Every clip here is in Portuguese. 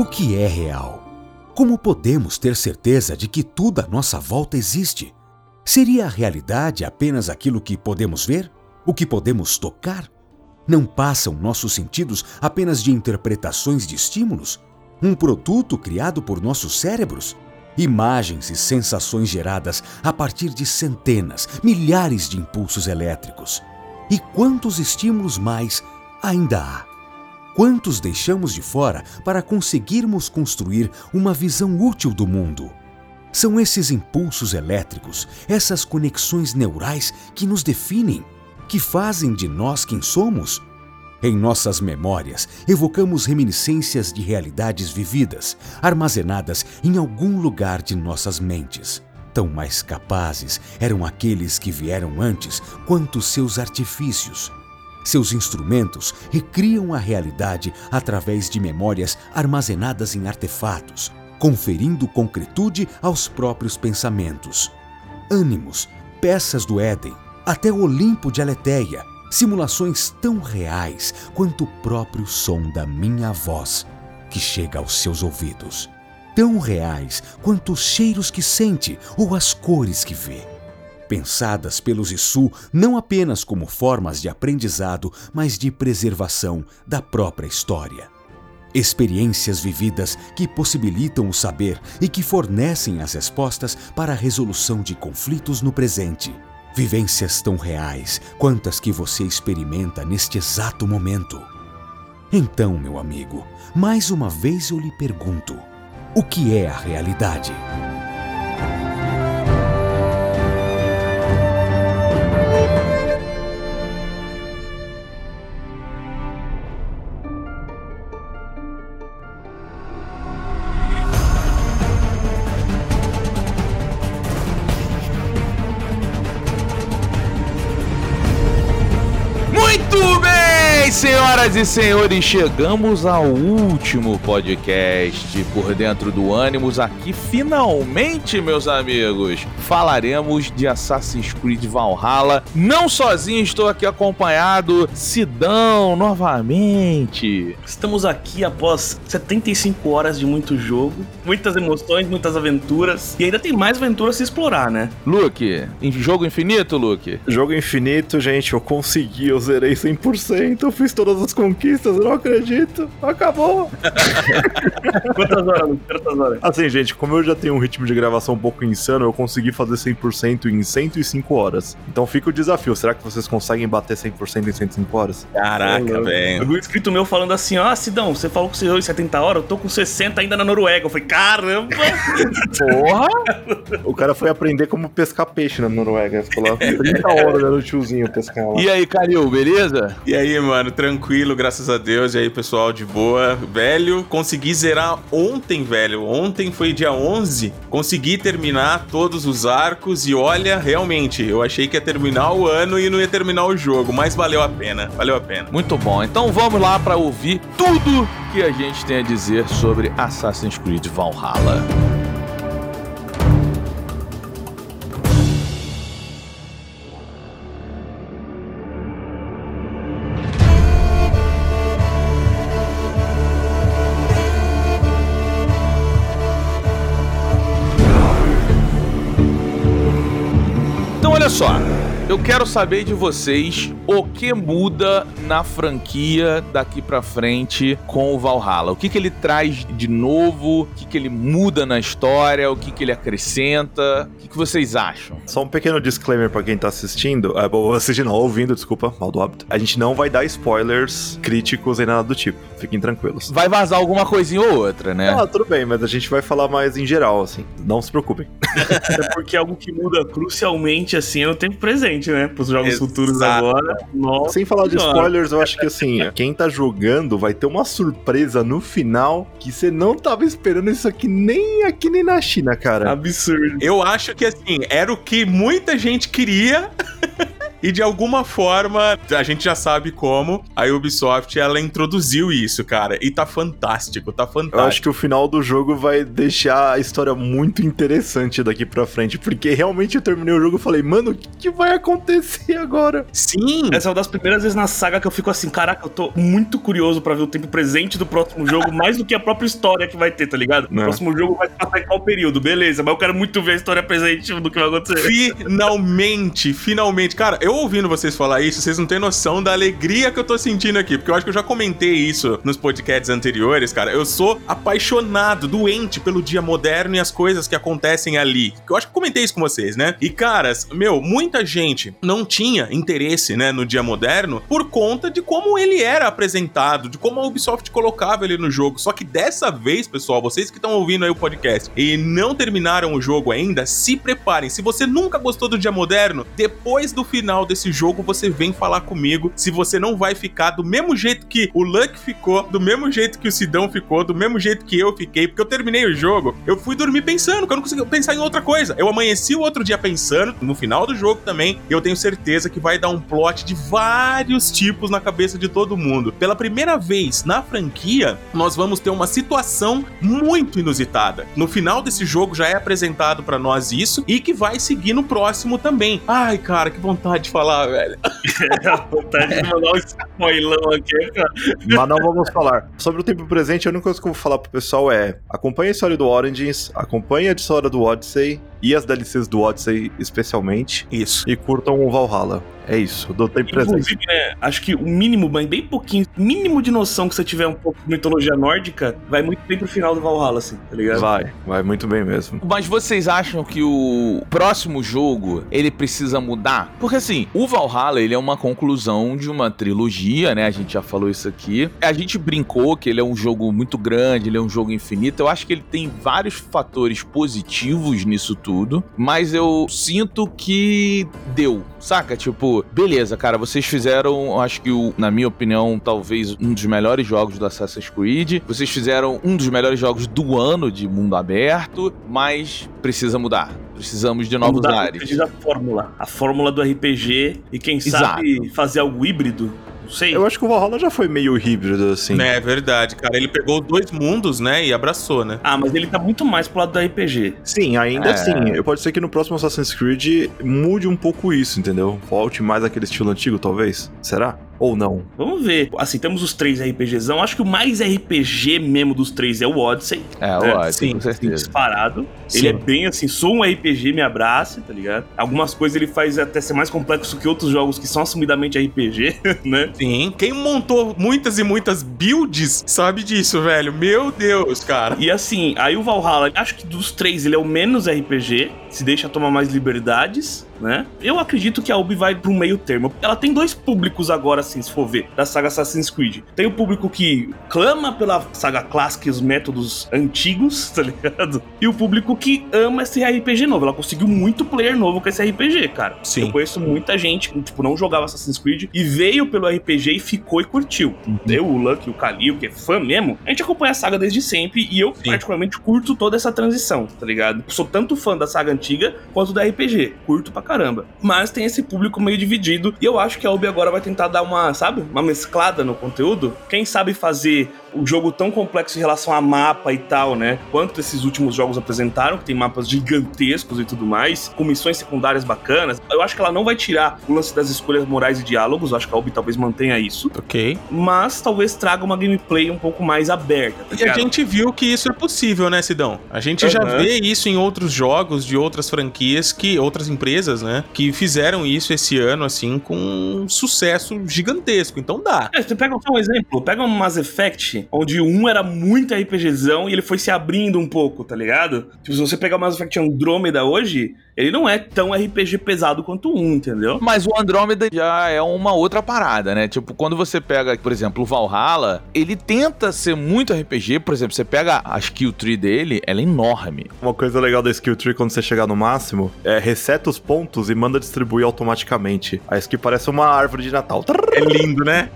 O que é real? Como podemos ter certeza de que tudo à nossa volta existe? Seria a realidade apenas aquilo que podemos ver? O que podemos tocar? Não passam nossos sentidos apenas de interpretações de estímulos? Um produto criado por nossos cérebros? Imagens e sensações geradas a partir de centenas, milhares de impulsos elétricos. E quantos estímulos mais ainda há? Quantos deixamos de fora para conseguirmos construir uma visão útil do mundo? São esses impulsos elétricos, essas conexões neurais que nos definem, que fazem de nós quem somos. Em nossas memórias, evocamos reminiscências de realidades vividas, armazenadas em algum lugar de nossas mentes. Tão mais capazes eram aqueles que vieram antes quanto seus artifícios. Seus instrumentos recriam a realidade através de memórias armazenadas em artefatos, conferindo concretude aos próprios pensamentos. Ânimos, peças do Éden, até o Olimpo de Aleteia, simulações tão reais quanto o próprio som da minha voz que chega aos seus ouvidos. Tão reais quanto os cheiros que sente ou as cores que vê pensadas pelos Issu não apenas como formas de aprendizado, mas de preservação da própria história. Experiências vividas que possibilitam o saber e que fornecem as respostas para a resolução de conflitos no presente. Vivências tão reais quantas que você experimenta neste exato momento. Então, meu amigo, mais uma vez eu lhe pergunto: o que é a realidade? Senhoras e senhores, chegamos ao último podcast por dentro do Animus. Aqui, finalmente, meus amigos, falaremos de Assassin's Creed Valhalla. Não sozinho, estou aqui acompanhado, Sidão, novamente. Estamos aqui após 75 horas de muito jogo, muitas emoções, muitas aventuras. E ainda tem mais aventuras a se explorar, né? Luke, jogo infinito, Luke? Jogo infinito, gente, eu consegui, eu zerei 100%, eu fiz fiz todas as conquistas, eu não acredito. Acabou. Quantas horas, Quantas horas? Assim, gente, como eu já tenho um ritmo de gravação um pouco insano, eu consegui fazer 100% em 105 horas. Então fica o desafio. Será que vocês conseguem bater 100% em 105 horas? Caraca, velho. Um inscrito meu falando assim, ó, ah, Sidão, você falou que você em 70 horas, eu tô com 60 ainda na Noruega. Eu falei, caramba! Porra! o cara foi aprender como pescar peixe na Noruega. Ficou lá 30 horas no tiozinho pescar lá. E aí, Calil, beleza? E aí, mano, tranquilo, graças a Deus. E aí, pessoal, de boa. Velho, consegui zerar ontem, velho. Ontem foi dia 11. Consegui terminar todos os arcos e olha, realmente, eu achei que ia terminar o ano e não ia terminar o jogo, mas valeu a pena. Valeu a pena. Muito bom. Então vamos lá para ouvir tudo que a gente tem a dizer sobre Assassin's Creed Valhalla. Saber de vocês o que muda na franquia daqui para frente com o Valhalla. O que, que ele traz de novo? O que, que ele muda na história? O que, que ele acrescenta? O que, que vocês acham? Só um pequeno disclaimer para quem tá assistindo, é, assistindo, não, ouvindo, desculpa, mal do hábito. A gente não vai dar spoilers críticos nem nada do tipo. Fiquem tranquilos. Vai vazar alguma coisinha ou outra, né? Ah, tudo bem, mas a gente vai falar mais em geral, assim. Não se preocupem. é porque é algo que muda crucialmente, assim, no tempo presente, né? Pros jogos Exato. futuros agora. Nossa. Sem falar de spoilers, eu acho que assim, quem tá jogando vai ter uma surpresa no final que você não tava esperando isso aqui nem aqui nem na China, cara. Absurdo. Eu acho que assim, era o que muita gente queria. E de alguma forma, a gente já sabe como, a Ubisoft ela introduziu isso, cara. E tá fantástico, tá fantástico. Eu acho que o final do jogo vai deixar a história muito interessante daqui pra frente, porque realmente eu terminei o jogo e falei, mano, o que, que vai acontecer agora? Sim! Essa é uma das primeiras vezes na saga que eu fico assim, caraca, eu tô muito curioso pra ver o tempo presente do próximo jogo, mais do que a própria história que vai ter, tá ligado? O Né. próximo jogo vai passar em qual período, beleza, mas eu quero muito ver a história presente do que vai acontecer. Finalmente, finalmente. Cara, eu ouvindo vocês falar isso, vocês não têm noção da alegria que eu tô sentindo aqui. Porque eu acho que eu já comentei isso nos podcasts anteriores, cara. Eu sou apaixonado, doente pelo dia moderno e as coisas que acontecem ali. Eu acho que eu comentei isso com vocês, né? E, caras, meu, muita gente não tinha interesse, né, no dia moderno por conta de como ele era apresentado, de como a Ubisoft colocava ele no jogo. Só que dessa vez, pessoal, vocês que estão ouvindo aí o podcast e não terminaram o jogo ainda, se preparem. Se você nunca gostou do dia moderno, depois do final desse jogo você vem falar comigo se você não vai ficar do mesmo jeito que o Luck ficou, do mesmo jeito que o Sidão ficou, do mesmo jeito que eu fiquei, porque eu terminei o jogo, eu fui dormir pensando, que eu não consegui pensar em outra coisa. Eu amanheci o outro dia pensando, no final do jogo também, eu tenho certeza que vai dar um plot de vários tipos na cabeça de todo mundo. Pela primeira vez na franquia, nós vamos ter uma situação muito inusitada. No final desse jogo já é apresentado pra nós isso e que vai seguir no próximo também. Ai, cara, que vontade de falar, velho. a vontade de mandar um spoilão aqui, cara. Mas não vamos falar. Sobre o tempo presente, a única coisa que eu vou falar pro pessoal é: acompanhe a história do Origins, acompanhe a história do Odyssey e as DLCs do Odyssey, especialmente, Isso. e curtam o Valhalla. É isso, do tempo presente. Inclusive, né, acho que o mínimo, bem, bem pouquinho, mínimo de noção que você tiver um pouco de mitologia nórdica, vai muito bem pro final do Valhalla, assim, tá ligado? Vai, vai muito bem mesmo. Mas vocês acham que o próximo jogo ele precisa mudar? Porque assim, o Valhalla ele é uma conclusão de uma trilogia, né? A gente já falou isso aqui. A gente brincou que ele é um jogo muito grande, ele é um jogo infinito. Eu acho que ele tem vários fatores positivos nisso tudo, mas eu sinto que deu, saca? Tipo, beleza, cara, vocês fizeram, acho que o, na minha opinião, talvez um dos melhores jogos do Assassin's Creed. Vocês fizeram um dos melhores jogos do ano de mundo aberto, mas precisa mudar. Precisamos de novos Mudar, ares. A fórmula. A fórmula do RPG e quem Exato. sabe fazer algo híbrido. Sei. Eu acho que o Valhalla já foi meio híbrido, assim. É verdade, cara. Ele pegou dois mundos, né? E abraçou, né? Ah, mas ele tá muito mais pro lado do RPG. Sim, ainda É. assim. Pode ser que no próximo Assassin's Creed mude um pouco isso, entendeu? Volte mais aquele estilo antigo, talvez. Será? Ou não? Vamos ver. Assim, temos os três RPGzão. Acho que o mais RPG mesmo dos três é o Odyssey. É, É, ótimo, sim, com certeza. Disparado. Sim. Ele é bem assim, sou um RPG, me abrace, tá ligado? Algumas coisas ele faz até ser mais complexo que outros jogos que são assumidamente RPG, né? Sim. Quem montou muitas e muitas builds sabe disso, velho. Meu Deus, cara. E assim, aí o Valhalla, acho que dos três ele é o menos RPG, se deixa tomar mais liberdades, né? Eu acredito que a Ubi vai pro meio termo. Ela tem dois públicos agora, assim, se for ver, da saga Assassin's Creed. Tem o público que clama pela saga clássica e os métodos antigos, tá ligado? E o público que ama esse RPG novo. Ela conseguiu muito player novo com esse RPG, cara. Sim. Eu conheço muita gente que, tipo, não jogava Assassin's Creed e veio pelo RPG e ficou e curtiu. Eu, o Lucky, o Kalil, que é fã mesmo, a gente acompanha a saga desde sempre e eu, Sim. particularmente, curto toda essa transição, tá ligado? Sou tanto fã da saga antiga quanto da RPG. Curto pra caramba. Mas tem esse público meio dividido e eu acho que a Ubi agora vai tentar dar uma, sabe, uma mesclada no conteúdo. Quem sabe fazer o jogo tão complexo em relação a mapa e tal, né? Quanto esses últimos jogos apresentaram, que tem mapas gigantescos e tudo mais, com missões secundárias bacanas. Eu acho que ela não vai tirar o lance das escolhas morais e diálogos, eu acho que a Ubi talvez mantenha isso, Ok. mas talvez traga uma gameplay um pouco mais aberta. Tá E a gente viu que isso é possível, né, Sidão? A gente já Aham. vê isso em outros jogos de outras franquias que outras empresas, né, que fizeram isso esse ano assim com um sucesso gigantesco. Então dá. É, você pega só um exemplo, pega um Mass Effect, onde um era muito RPGzão e ele foi se abrindo um pouco, tá ligado? Tipo, se você pegar o Mass Effect Andromeda hoje, ele não é tão RPG pesado quanto um, entendeu? Mas o Andrômeda já é uma outra parada, né? Tipo, quando você pega, por exemplo, o Valhalla, ele tenta ser muito RPG. Por exemplo, você pega a skill tree dele, ela é enorme. Uma coisa legal da skill tree quando você chegar no máximo é reseta os pontos e manda distribuir automaticamente. A skill parece uma árvore de Natal. É lindo, né?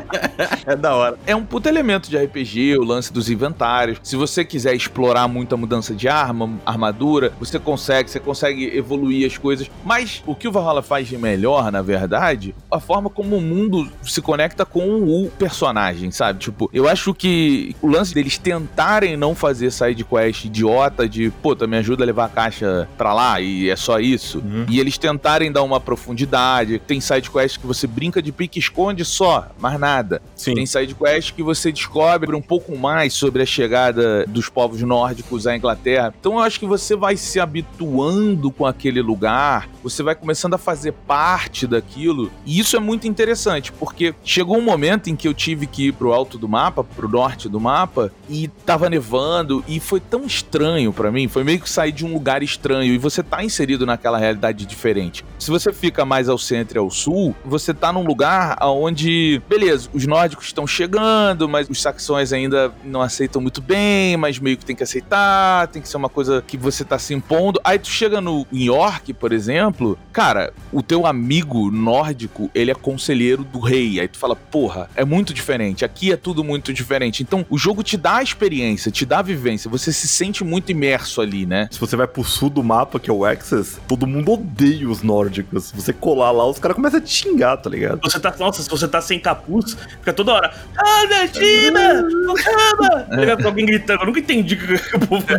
é da hora. É um puto elemento elemento de RPG, o lance dos inventários. Se você quiser explorar muito a mudança de arma, armadura, você consegue, você consegue evoluir as coisas. Mas o que o Valhalla faz de melhor, na verdade, a forma como o mundo se conecta com o personagem, sabe? Tipo, eu acho que o lance deles tentarem não fazer side quest idiota de, pô, tá me ajuda a levar a caixa pra lá e é só isso. Uhum. E eles tentarem dar uma profundidade. Tem side quest que você brinca de pique-esconde só, mais nada. Sim. Tem side quest que você descobre um pouco mais sobre a chegada dos povos nórdicos à Inglaterra. Então eu acho que você vai se habituando com aquele lugar, você vai começando a fazer parte daquilo. E isso é muito interessante, porque chegou um momento em que eu tive que ir pro alto do mapa, pro norte do mapa, e tava nevando e foi tão estranho pra mim, foi meio que sair de um lugar estranho e você tá inserido naquela realidade diferente. Se você fica mais ao centro e ao sul, você tá num lugar onde, beleza, os nórdicos estão chegando, mas os saxões ainda não aceitam muito bem, mas meio que tem que aceitar, tem que ser uma coisa que você tá se impondo. Aí tu chega no em York, por exemplo, cara, o teu amigo nórdico, ele é conselheiro do rei. Aí tu fala, porra, é muito diferente. Aqui é tudo muito diferente. Então, o jogo te dá a experiência, te dá a vivência. Você se sente muito imerso ali, né? Se você vai pro sul do mapa, que é o Access, todo mundo odeia os nórdicos. Se você colar lá, os caras começam a te xingar, tá ligado? Você tá, nossa, se você tá sem capuz, fica toda hora. Ah, China! Caramba! Tá alguém gritando. Eu nunca entendi o que o povo tá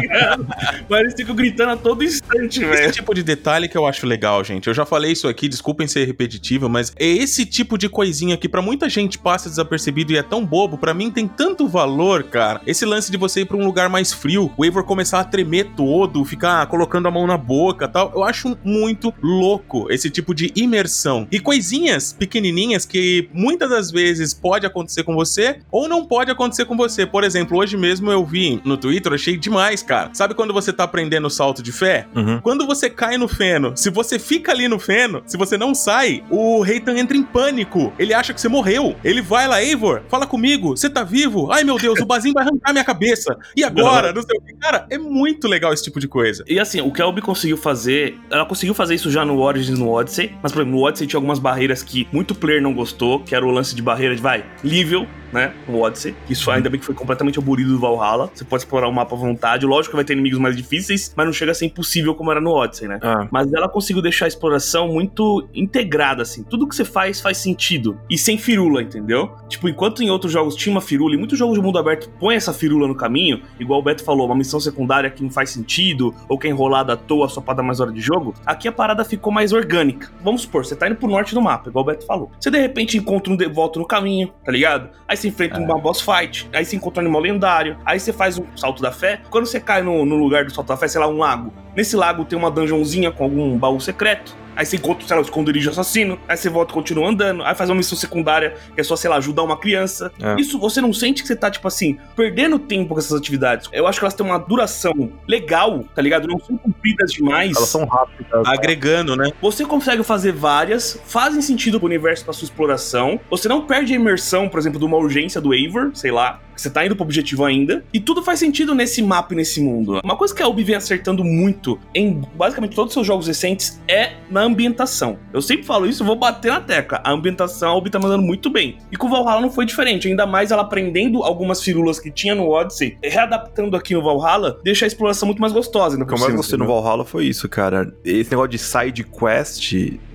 ligado? Mas eles ficam gritando a todo instante, Esse velho. tipo de detalhe que eu acho legal, gente. Eu já falei isso aqui, desculpem ser repetitivo, mas é esse tipo de coisinha que pra muita gente passa desapercebido e é tão bobo, pra mim tem tanto valor, cara. Esse lance de você ir pra um lugar mais frio, o Eivor começar a tremer todo, ficar colocando a mão na boca, tal. Eu acho muito louco esse tipo de imersão. E coisinhas pequenininhas que muitas das vezes pode acontecer com você ou não pode acontecer com você. Por exemplo, hoje mesmo eu vi no Twitter, achei demais, cara. Sabe quando você tá aprendendo o salto de fé? Uhum. Quando você cai no feno, se você fica ali no feno, se você não sai, o Reitan entra em pânico. Ele acha que você morreu. Ele vai lá, Eivor, fala comigo, você tá vivo? Ai meu Deus, o Bazin vai arrancar minha cabeça. E agora? Não sei o que. Cara, é muito legal esse tipo de coisa. E assim, o que a Ubi conseguiu fazer, ela conseguiu fazer isso já no Origins no Odyssey, mas por exemplo, no Odyssey tinha algumas barreiras que muito player não gostou, que era o lance de barreira de vai, nível, né, no Odyssey. Isso ainda bem que foi completamente abolido do Valhalla. Você pode explorar o mapa à vontade. Lógico que vai ter inimigos mais difíceis, mas não chega a ser impossível como era no Odyssey, né? Ah. Mas ela conseguiu deixar a exploração muito integrada, assim. Tudo que você faz faz sentido. E sem firula, entendeu? Tipo, enquanto em outros jogos tinha uma firula, e muitos jogos de mundo aberto põem essa firula no caminho, igual o Beto falou, uma missão secundária que não faz sentido, ou que é enrolada à toa só pra dar mais hora de jogo, aqui a parada ficou mais orgânica. Vamos supor, você tá indo pro norte do mapa, igual o Beto falou. Você de repente encontra um de volta no caminho, tá ligado? Aí você enfrenta uma boss fight, aí você encontra um animal lendário, aí você faz um salto da fé. Quando você cai no, no lugar do salto da fé, sei lá, um lago. Nesse lago tem uma dungeonzinha com algum baú secreto. Aí você encontra, sei lá, o esconderijo assassino. Aí você volta e continua andando. Aí faz uma missão secundária, que é só, sei lá, ajudar uma criança. É. Isso você não sente que você tá, tipo assim, perdendo tempo com essas atividades. Eu acho que elas têm uma duração legal, tá ligado? Não são compridas demais. Elas são rápidas. Agregando, né? Você consegue fazer várias, fazem sentido pro universo pra sua exploração. Você não perde a imersão, por exemplo, de uma urgência do Eivor, sei lá, você tá indo pro objetivo ainda. E tudo faz sentido nesse mapa e nesse mundo. Uma coisa que a Ubi vem acertando muito em basicamente todos os seus jogos recentes é na ambientação. Eu sempre falo isso, vou bater na tecla. A ambientação a Ubi tá mandando muito bem. E com o Valhalla não foi diferente, ainda mais ela aprendendo algumas firulas que tinha no Odyssey, readaptando aqui no Valhalla, deixa a exploração muito mais gostosa. O que eu mais gostei no? Valhalla foi isso, cara. Esse negócio de side quest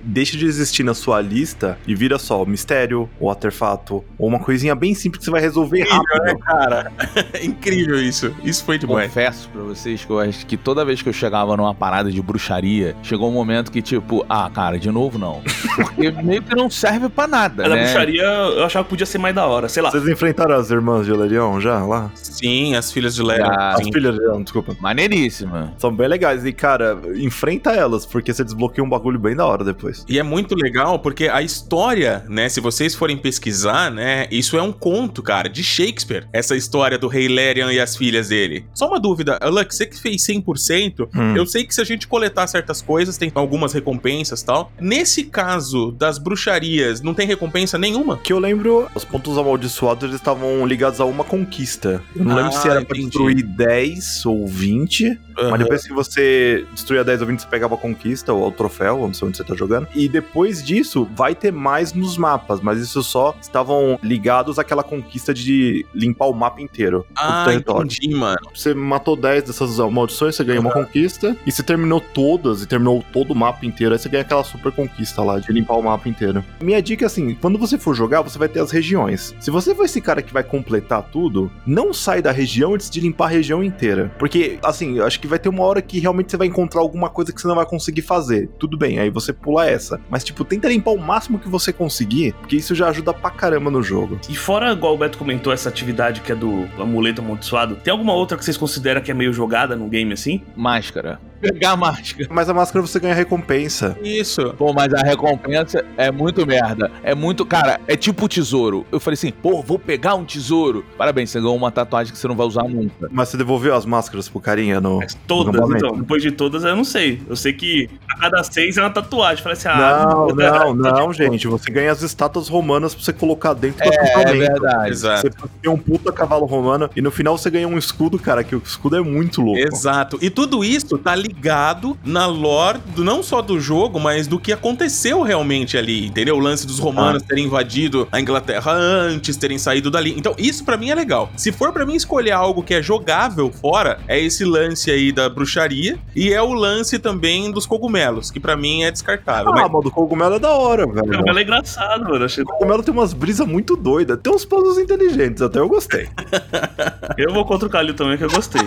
deixa de existir na sua lista e vira só mistério, ou artefato, ou uma coisinha bem simples que você vai resolver rápido. cara? É incrível isso. Isso foi demais. Confesso pra vocês que eu acho que toda vez que eu chegava numa parada de bruxaria, chegou um momento que, tipo, ah, cara, de novo não. Porque meio que não serve pra nada, Mas a né? bruxaria eu achava que podia ser mais da hora, sei lá. Vocês enfrentaram as irmãs de Lerion já lá? Sim, as filhas de Lera. Ah, As filhas de Lerion, desculpa. Maneiríssima. São bem legais. E, cara, enfrenta elas, porque você desbloqueia um bagulho bem da hora depois. E é muito legal porque a história, né, se vocês forem pesquisar, né, isso é um conto, cara, de Shakespeare. Essa história do rei Lerian e as filhas dele. Só uma dúvida, Lux, você que fez 100%, Hum. eu sei que se a gente coletar certas coisas, tem algumas recompensas e tal. Nesse caso das bruxarias, não tem recompensa nenhuma? Que eu lembro, os pontos amaldiçoados eles estavam ligados a uma conquista. Eu não lembro Ah, se era pra entendi. destruir 10 ou 20, Aham. Mas depois que você destruía 10 ou 20, você pegava a conquista ou o troféu, não sei onde você tá jogando. E depois disso, vai ter mais nos mapas, mas isso só estavam ligados àquela conquista de limpar o mapa inteiro. Ah, território. entendi, mano. Você matou 10 dessas maldições, você ganha uma conquista. E você terminou todas e terminou todo o mapa inteiro. Aí você ganha aquela super conquista lá de limpar o mapa inteiro. Minha dica é assim: quando você for jogar, você vai ter as regiões. Se você for esse cara que vai completar tudo, não sai da região antes de limpar a região inteira. Porque, assim, eu acho que vai ter uma hora que realmente você vai encontrar alguma coisa que você não vai conseguir fazer. Tudo bem, aí você pula essa. Mas, tipo, tenta limpar o máximo que você conseguir, porque isso já ajuda pra caramba no jogo. E fora, igual o Beto comentou, essa atividade que é do amuleto amaldiçoado, tem alguma outra que vocês consideram que é meio jogada no game assim? Máscara. Pegar a máscara. Mas a máscara você ganha recompensa. Isso. Pô, mas a recompensa é muito merda. É muito. Cara, é tipo tesouro. Eu falei assim, pô, vou pegar um tesouro. Parabéns, você ganhou uma tatuagem que você não vai usar nunca. Mas você devolveu as máscaras pro carinha no. Mas todas, no então. Depois de todas, eu não sei. Eu sei que a cada seis é uma tatuagem. Falei assim, ah. Não, não, não, gente. Você ganha as estátuas romanas pra você colocar dentro do É acampamento. verdade. Exato. Você tem um puta cavalo romano e no final você ganha um escudo, cara, que o escudo é muito louco. Exato. E tudo isso tá ligado na lore, do, não só do jogo, mas do que aconteceu realmente ali, entendeu? O lance dos romanos terem invadido a Inglaterra antes, terem saído dali. Então, isso pra mim é legal. Se for pra mim escolher algo que é jogável fora, é esse lance aí da bruxaria e é o lance também dos cogumelos, que pra mim é descartável. Ah, Mas- mas do cogumelo é da hora, velho. Ela é engraçado, mano. Achei- O cogumelo tem umas brisas muito doidas. Tem uns puzzles inteligentes, até eu gostei. Eu vou contra o Calil também, que eu gostei.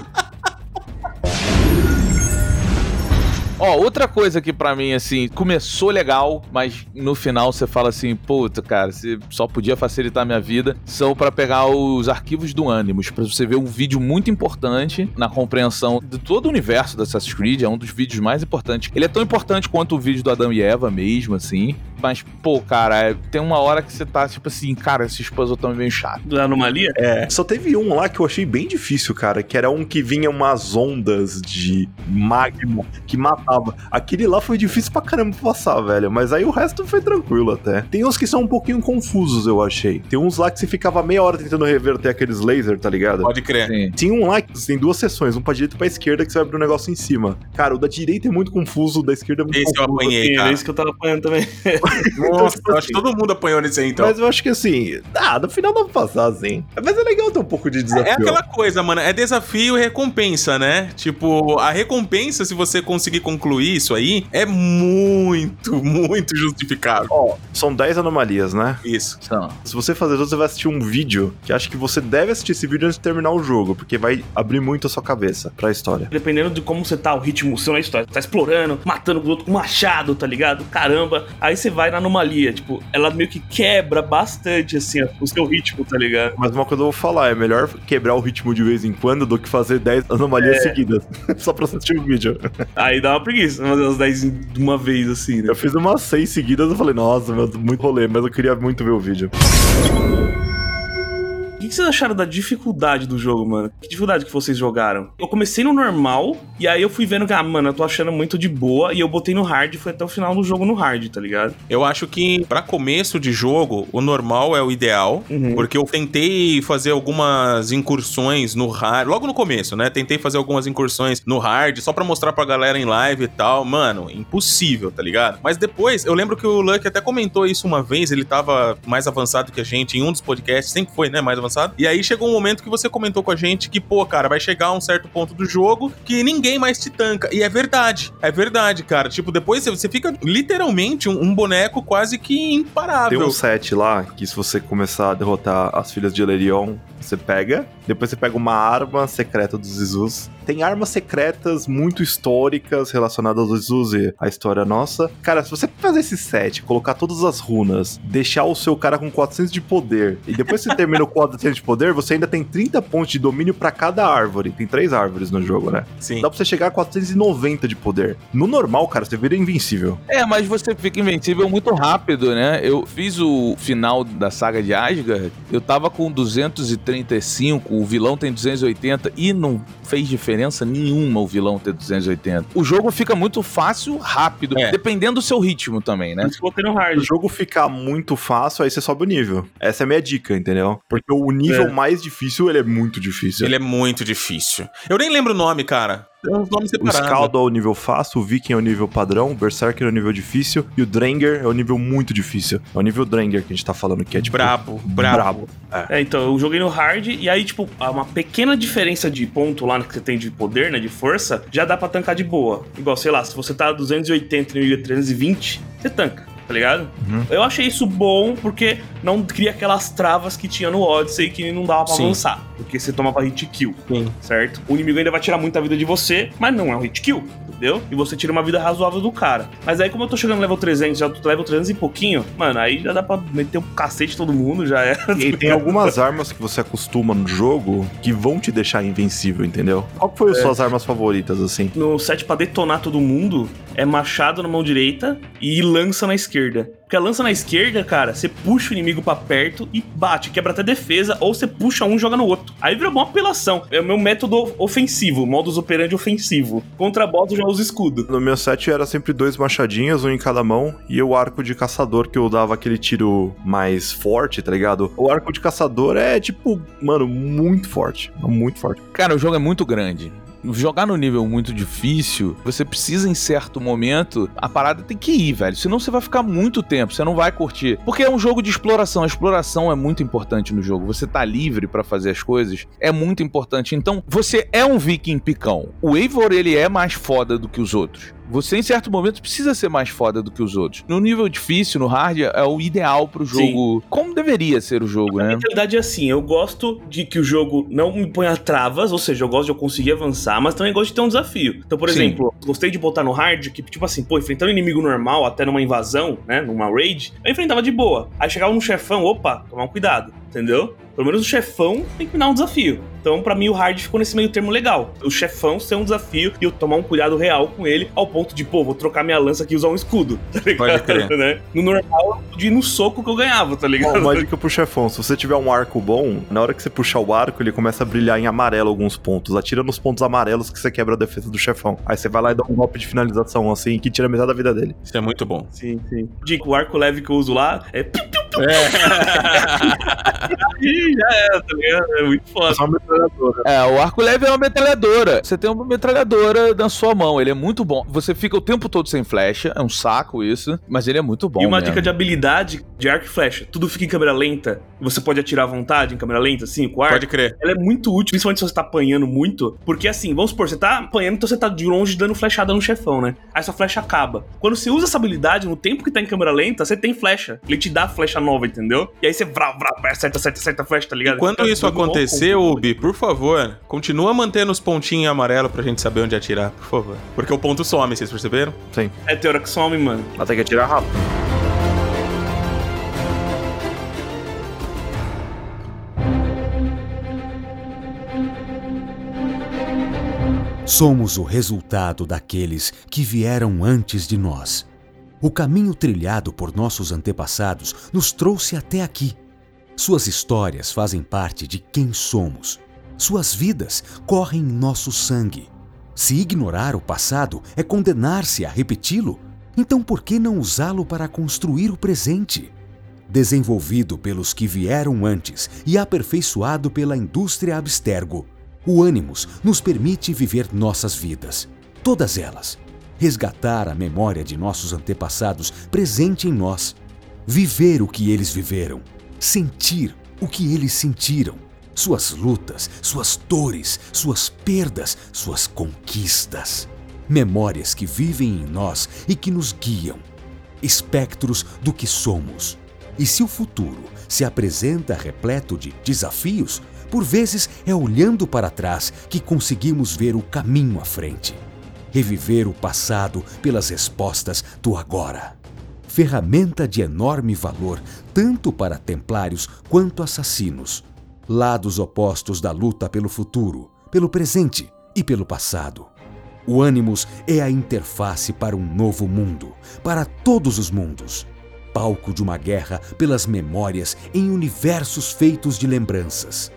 Ó, outra coisa que pra mim, assim, começou legal, mas no final você fala assim, puta, cara, você só podia facilitar minha vida, são pra pegar os arquivos do Animus, pra você ver um vídeo muito importante na compreensão de todo o universo da Assassin's Creed, é um dos vídeos mais importantes. Ele é tão importante quanto o vídeo do Adão e Eva mesmo, assim, mas, pô, cara, é- tem uma hora que você tá, tipo assim, cara, esses puzzles tão meio chato. Da anomalia? É. Só teve um lá que eu achei bem difícil, cara, que era um que vinha umas ondas de magma que matava. Aquele lá foi difícil pra caramba passar, velho. Mas aí o resto foi tranquilo até. Tem uns que são um pouquinho confusos, eu achei. Tem uns lá que você ficava meia hora tentando reverter aqueles lasers, tá ligado? Pode crer. Sim. Tem um lá que tem duas sessões, um pra direita e pra esquerda, que você vai abrir um negócio em cima. Cara, o da direita é muito confuso, o da esquerda é muito Esse eu confuso. apanhei, Sim, é cara. isso que eu tava apanhando também. Nossa, eu acho que assim, todo mundo apanhou nesse aí, então. Mas eu acho que assim, ah, no final dá pra passar assim. Mas é legal ter um pouco de desafio. É aquela coisa, mano. É desafio e recompensa, né? Tipo, a recompensa, se você conseguir concluir isso aí, é muito, muito justificável. Ó, são 10 anomalias, né? Isso. São. Se você fazer isso, você vai assistir um vídeo que acho que você deve assistir esse vídeo antes de terminar o jogo, porque vai abrir muito a sua cabeça pra história. Dependendo de como você tá, o ritmo seu na história. Tá explorando, matando os outros com machado, tá ligado? Caramba. Aí você vai na anomalia. Tipo, ela meio que quebra bastante, assim, o seu ritmo, tá ligado? Mas uma coisa eu vou falar, é melhor quebrar o ritmo de vez em quando do que fazer 10 anomalias seguidas. Só pra assistir o vídeo. Aí dá uma preguiça, fazer as 10 de uma vez, assim, né? Eu fiz umas 6 seguidas e falei, nossa, meu, muito rolê, mas eu queria muito ver o vídeo. Que vocês acharam da dificuldade do jogo, mano? Que dificuldade que vocês jogaram? Eu comecei no normal, e aí eu fui vendo que, ah, mano, eu tô achando muito de boa, e eu botei no hard e foi até o final do jogo no hard, tá ligado? Eu acho que pra começo de jogo, o normal é o ideal. Uhum. Porque eu tentei fazer algumas incursões no hard, logo no começo, né? Tentei fazer algumas incursões no hard, só pra mostrar pra galera em live e tal. Mano, impossível, tá ligado? Mas depois, eu lembro que o Luck até comentou isso uma vez, ele tava mais avançado que a gente em um dos podcasts, sempre foi, né? Mais avançado. E aí chegou um momento que você comentou com a gente que, pô, cara, vai chegar um certo ponto do jogo que ninguém mais te tanca. E é verdade, é verdade, cara. Tipo, depois você fica literalmente um, um boneco quase que imparável. Tem um set lá que se você começar a derrotar as filhas de Elerion, você pega. Depois você pega uma arma secreta dos Izus. Tem armas secretas muito históricas relacionadas aos Izus e a história nossa. Cara, se você fazer esse set, colocar todas as runas, deixar o seu cara com 400 de poder, e depois você termina o 400 de poder, você ainda tem 30 pontos de domínio pra cada árvore. Tem três árvores no jogo, né? Sim. Dá pra você chegar a 490 de poder. No normal, cara, você vira invencível. É, mas você fica invencível muito rápido, né? Eu fiz o final da saga de Asgard, eu tava com 235, o vilão tem 280 e não fez diferença nenhuma o vilão ter 280. O jogo fica muito fácil, rápido, É. dependendo do seu ritmo também, né? Botei no Se hard. o jogo ficar muito fácil, aí você sobe o nível. Essa é a minha dica, entendeu? Porque o O nível É. mais difícil, ele é muito difícil. Ele é muito difícil. Eu nem lembro o nome, cara. Tem uns nomes O. Scaldo é o nível fácil, o Viking é o nível padrão, o Berserker é o nível difícil e o Dranger é o nível muito difícil. É o nível Dranger que a gente tá falando, que é tipo. Brabo, brabo. brabo. É, então, eu joguei no hard e aí, tipo, há uma pequena diferença de ponto lá que você tem de poder, né, de força, já dá pra tancar de boa. Igual, sei lá, se você tá 280 e 320, você tanca, tá ligado? Uhum. Eu achei isso bom porque não cria aquelas travas que tinha no Odyssey que não dava pra Sim. avançar, porque você tomava hit kill, Sim. certo? O inimigo ainda vai tirar muita vida de você, mas não é um hit kill, entendeu? E você tira uma vida razoável do cara. Mas aí, como eu tô chegando no level 300, já tô level 300 e pouquinho, mano, aí já dá pra meter um cacete todo mundo, já é. E tem algumas armas que você acostuma no jogo que vão te deixar invencível, entendeu? Qual que foi as suas armas favoritas, assim? no set pra detonar todo mundo é machado na mão direita e lança na esquerda. Porque a lança na esquerda, cara, você puxa o inimigo pra perto e bate, quebra até defesa, ou você puxa um e joga no outro. Aí vira uma apelação. É o meu método ofensivo, modus operandi ofensivo. Contra boss eu já uso escudo. No meu set era sempre dois machadinhos, um em cada mão, e o arco de caçador que eu dava aquele tiro mais forte, tá ligado? O arco de caçador é tipo, mano, muito forte. Muito forte. Cara, o jogo é muito grande. Jogar no nível muito difícil, você precisa em certo momento, a parada tem que ir, velho. Senão você vai ficar muito tempo, você não vai curtir. Porque é um jogo de exploração, a exploração é muito importante no jogo. Você tá livre pra fazer as coisas, é muito importante. Então, você é um viking picão. O Eivor, ele é mais foda do que os outros. Você, em certo momento, precisa ser mais foda do que os outros. No nível difícil, no hard, é o ideal pro jogo. Como deveria ser o jogo, né? realidade é assim, eu gosto de que o jogo não me ponha travas, ou seja, eu gosto de eu conseguir avançar, mas também gosto de ter um desafio. Então, por Sim. exemplo, gostei de botar no hard que, tipo assim, pô, enfrentando um inimigo normal, até numa invasão, né, numa raid, eu enfrentava de boa. Aí chegava num chefão, opa, tomar um cuidado, entendeu? Pelo menos o chefão tem que me dar um desafio. Então, pra mim, o hard ficou nesse meio termo legal. O chefão ser um desafio e eu tomar um cuidado real com ele, ao ponto de, pô, vou trocar minha lança aqui e usar um escudo, tá ligado? Pode crer. Né? No normal, eu podia ir no soco que eu ganhava, tá ligado? Bom, uma dica pro chefão: se você tiver um arco bom, na hora que você puxar o arco, ele começa a brilhar em amarelo alguns pontos. Atira nos pontos amarelos que você quebra a defesa do chefão. Aí você vai lá e dá um golpe de finalização, assim, que tira metade da vida dele. Isso é muito bom. Sim, sim. Dica, o arco leve que eu uso lá é. Ih, já é, tá ligado? É muito foda. Só uma metralhadora. É, o arco leve é uma metralhadora. Você tem uma metralhadora na sua mão, ele é muito bom. Você fica o tempo todo sem flecha, é um saco isso, mas ele é muito bom. e uma mesmo. dica de habilidade de arco e flecha. Tudo fica em câmera lenta. Você pode atirar à vontade em câmera lenta, assim, com o arco. Pode crer. Ela é muito útil, principalmente se você tá apanhando muito. Porque assim, vamos supor, você tá apanhando, então você tá de longe dando flechada no chefão, né? Aí sua flecha acaba. Quando você usa essa habilidade, no tempo que tá em câmera lenta, você tem flecha. Ele te dá flecha nova, entendeu? E aí você vrá, vrá, acerta, acerta, acerta a flecha, tá ligado? Quando isso acontecer. Ubi, por favor, continua mantendo os pontinhos em amarelo pra gente saber onde atirar, por favor. Porque o ponto some, vocês perceberam? Sim. É tem hora que some, mano. Até que atirar rápido. Somos o resultado daqueles que vieram antes de nós. O caminho trilhado por nossos antepassados nos trouxe até aqui. Suas histórias fazem parte de quem somos. Suas vidas correm em nosso sangue. Se ignorar o passado é condenar-se a repeti-lo, então por que não usá-lo para construir o presente? Desenvolvido pelos que vieram antes e aperfeiçoado pela indústria abstergo, o Animus nos permite viver nossas vidas, todas elas. Resgatar a memória de nossos antepassados presente em nós. Viver o que eles viveram. Sentir o que eles sentiram. Suas lutas, suas dores, suas perdas, suas conquistas. Memórias que vivem em nós e que nos guiam. Espectros do que somos. E se o futuro se apresenta repleto de desafios, por vezes é olhando para trás que conseguimos ver o caminho à frente. Reviver o passado pelas respostas do agora. Ferramenta de enorme valor tanto para templários quanto assassinos. Lados opostos da luta pelo futuro, pelo presente e pelo passado. O Animus é a interface para um novo mundo, para todos os mundos. Palco de uma guerra pelas memórias em universos feitos de lembranças.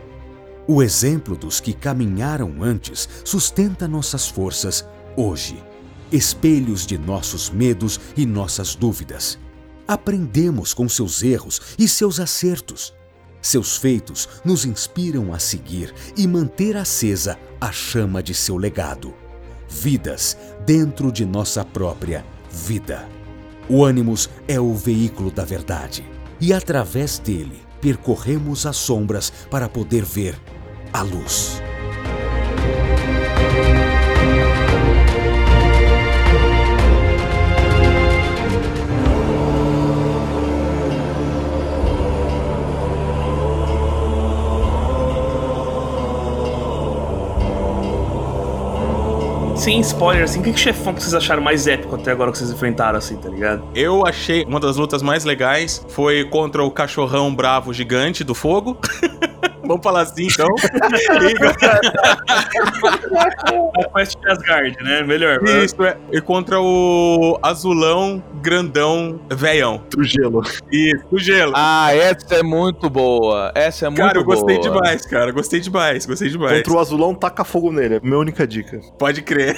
O exemplo dos que caminharam antes sustenta nossas forças hoje. Espelhos de nossos medos e nossas dúvidas. Aprendemos com seus erros e seus acertos. Seus feitos nos inspiram a seguir e manter acesa a chama de seu legado. Vidas dentro de nossa própria vida. O Animus é o veículo da verdade e através dele percorremos as sombras para poder ver a luz. Sem spoiler, assim, que, que chefão que vocês acharam mais épico até agora que vocês enfrentaram, assim, tá ligado? Eu achei uma das lutas mais legais foi contra o cachorrão bravo gigante do fogo. Vamos falar assim, então. A Quest de Asgard, né? Melhor. Isso, é. E contra o azulão, grandão, veião. Do gelo. Isso, o gelo. Ah, essa é muito boa. Essa é muito boa. cara, eu gostei demais, cara. Gostei demais, gostei demais. Contra o azulão, taca fogo nele. É minha única dica. Pode crer.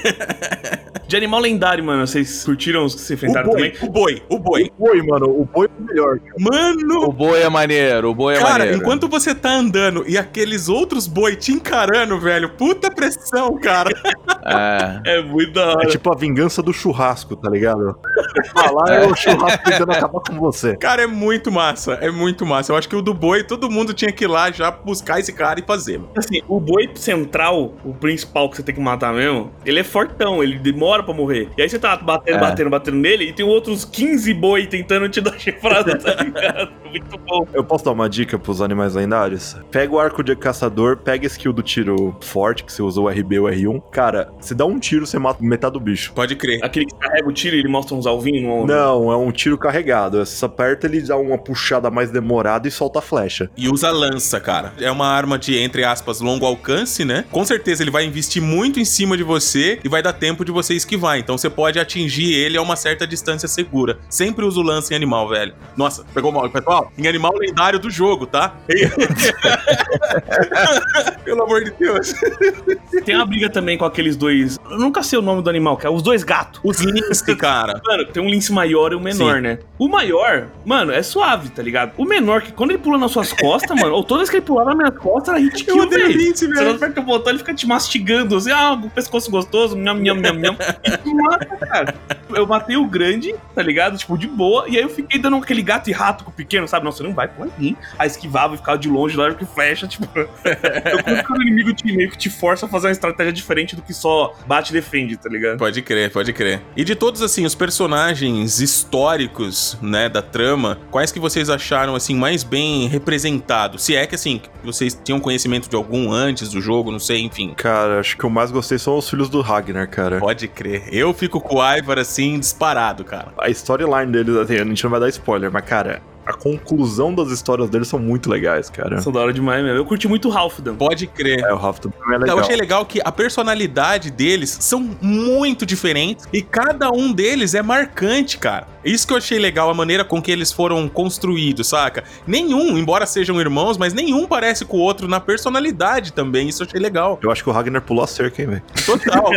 De animal lendário, mano, vocês curtiram os que se enfrentaram o boi, também? o boi, o boi. O boi, mano. O boi é o melhor. cara. Mano, O boi é maneiro, o boi é Cara, maneiro. enquanto você tá andando e aqueles outros boi te encarando, velho, puta pressão, cara. É. É muito da hora. É tipo a vingança do churrasco, tá ligado? Falar é o churrasco tentando acabar com você. Cara, é muito massa, é muito massa. Eu acho que o do boi, todo mundo tinha que ir lá já buscar esse cara e fazer, mano. Assim, o boi central, o principal que você tem que matar mesmo, ele é fortão, ele demora pra morrer. E aí você tá batendo, É. batendo, batendo nele e tem outros 15 boi tentando te dar chifrada, tá ligado? Muito bom. Eu posso dar uma dica pros animais lendários? Pega o arco de caçador, pega a skill do tiro forte, que você usou o RB ou R1. Cara, você dá um tiro, você mata metade do bicho. Pode crer. Aquele que carrega o tiro e ele mostra uns alvinhos no ombro. Não, é um tiro carregado. Você aperta, ele dá uma puxada mais demorada e solta a flecha. E usa lança, cara. É uma arma de, entre aspas, longo alcance, né? Com certeza ele vai investir muito em cima de você e vai dar tempo de você esquivar. Então você pode atingir ele a uma certa distância segura. Sempre usa o lance em animal, velho. Nossa, pegou mal. Pessoal, em animal lendário do jogo, tá? Pelo amor de Deus. Tem uma briga também com aqueles dois. Eu nunca sei o nome do animal, que é os dois gatos. Os lince, cara. Mano, tem um lince maior e um menor, Sim. né? O maior, mano, é suave, tá ligado? O menor, que quando ele pula nas suas costas, mano, ou toda vez que ele pulava nas minhas costas, era hit kill, velho. lince, Você velho. não aperta o botão, ele fica te mastigando, assim, ah, o pescoço gostoso, nham, nham, nham, nham. E te mata, cara. Eu matei o grande, tá ligado? Tipo, de boa, e aí eu fiquei dando aquele gato e rato com o pequeno, sabe? Nossa, não vai pular ninguém. Aí esquivava e ficava de longe, lá que flecha, tipo... eu que o inimigo te, meio que te força a fazer uma estratégia diferente do que só bate e defende, tá ligado? Pode crer, pode crer. E de todos, assim, os personagens históricos, né, da trama, quais que vocês acharam, assim, mais bem representados? Se é que, assim, vocês tinham conhecimento de algum antes do jogo, não sei, enfim. Cara, acho que eu mais gostei são os filhos do Ragnar, cara. Pode crer. Eu fico com o Ivar, assim, disparado, cara. A storyline deles, assim, a gente não vai dar spoiler, mas, cara, a conclusão das histórias deles são muito legais, cara. São da hora demais mesmo. Eu curti muito o Halfdan. Pode crer. É, o também é legal. Eu achei legal que a personalidade deles são muito diferentes e cada um deles é marcante, cara. Isso que eu achei legal, a maneira com que eles foram construídos, saca? Nenhum, embora sejam irmãos, mas nenhum parece com o outro na personalidade também. Isso eu achei legal. Eu acho que o Ragnar pulou a cerca, hein, velho. Total.